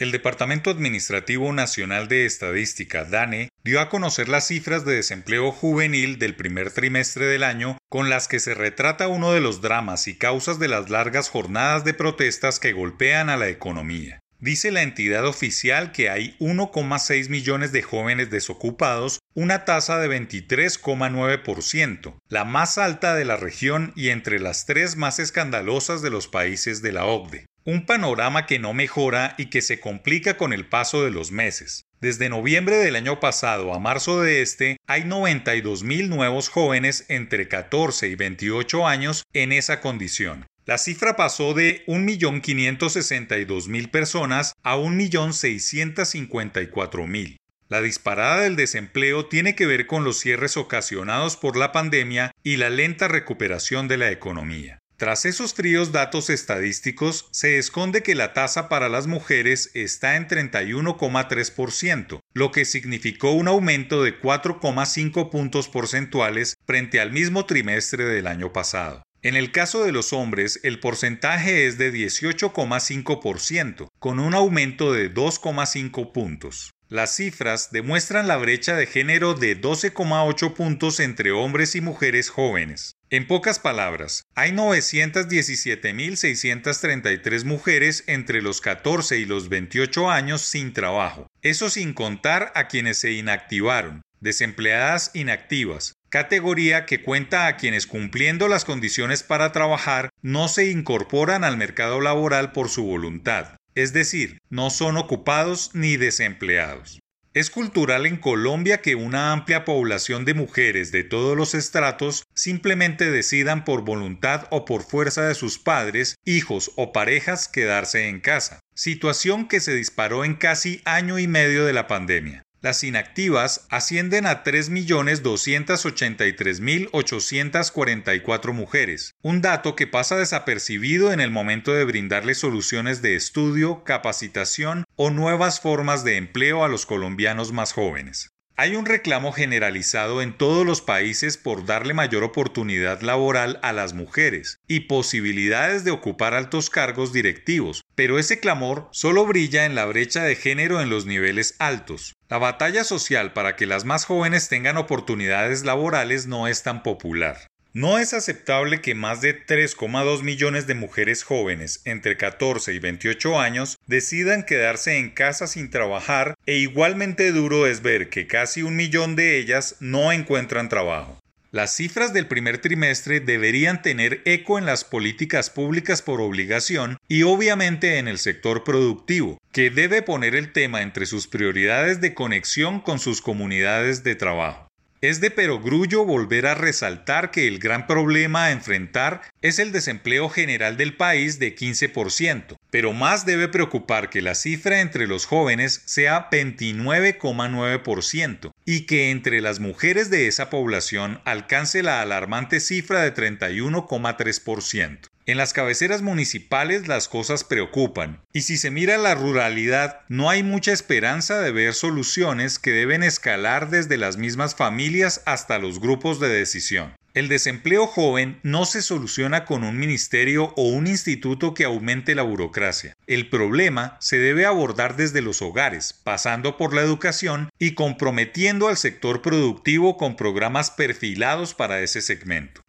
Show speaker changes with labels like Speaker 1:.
Speaker 1: El Departamento Administrativo Nacional de Estadística, DANE, dio a conocer las cifras de desempleo juvenil del primer trimestre del año con las que se retrata uno de los dramas y causas de las largas jornadas de protestas que golpean a la economía. Dice la entidad oficial que hay 1,6 millones de jóvenes desocupados, una tasa de 23,9%, la más alta de la región y entre las tres más escandalosas de los países de la OCDE. Un panorama que no mejora y que se complica con el paso de los meses. Desde noviembre del año pasado a marzo de este, hay 92 mil nuevos jóvenes entre 14 y 28 años en esa condición. La cifra pasó de 1.562.000 personas a 1.654.000. La disparada del desempleo tiene que ver con los cierres ocasionados por la pandemia y la lenta recuperación de la economía. Tras esos fríos datos estadísticos, se esconde que la tasa para las mujeres está en 31,3%, lo que significó un aumento de 4,5 puntos porcentuales frente al mismo trimestre del año pasado. En el caso de los hombres, el porcentaje es de 18,5%, con un aumento de 2,5 puntos. Las cifras demuestran la brecha de género de 12,8 puntos entre hombres y mujeres jóvenes. En pocas palabras, hay 917.633 mujeres entre los 14 y los 28 años sin trabajo, eso sin contar a quienes se inactivaron, desempleadas inactivas, categoría que cuenta a quienes cumpliendo las condiciones para trabajar no se incorporan al mercado laboral por su voluntad, es decir, no son ocupados ni desempleados. Es cultural en Colombia que una amplia población de mujeres de todos los estratos simplemente decidan por voluntad o por fuerza de sus padres, hijos o parejas quedarse en casa, situación que se disparó en casi año y medio de la pandemia. Las inactivas ascienden a 3.283.844 mujeres, un dato que pasa desapercibido en el momento de brindarle soluciones de estudio, capacitación o nuevas formas de empleo a los colombianos más jóvenes. Hay un reclamo generalizado en todos los países por darle mayor oportunidad laboral a las mujeres y posibilidades de ocupar altos cargos directivos, pero ese clamor solo brilla en la brecha de género en los niveles altos. La batalla social para que las más jóvenes tengan oportunidades laborales no es tan popular. No es aceptable que más de 3,2 millones de mujeres jóvenes entre 14 y 28 años decidan quedarse en casa sin trabajar e igualmente duro es ver que casi un millón de ellas no encuentran trabajo. Las cifras del primer trimestre deberían tener eco en las políticas públicas por obligación y obviamente en el sector productivo, que debe poner el tema entre sus prioridades de conexión con sus comunidades de trabajo. Es de perogrullo volver a resaltar que el gran problema a enfrentar es el desempleo general del país de 15%, pero más debe preocupar que la cifra entre los jóvenes sea 29,9% y que entre las mujeres de esa población alcance la alarmante cifra de 31,3%. En las cabeceras municipales las cosas preocupan, y si se mira la ruralidad, no hay mucha esperanza de ver soluciones que deben escalar desde las mismas familias hasta los grupos de decisión. El desempleo joven no se soluciona con un ministerio o un instituto que aumente la burocracia. El problema se debe abordar desde los hogares, pasando por la educación y comprometiendo al sector productivo con programas perfilados para ese segmento.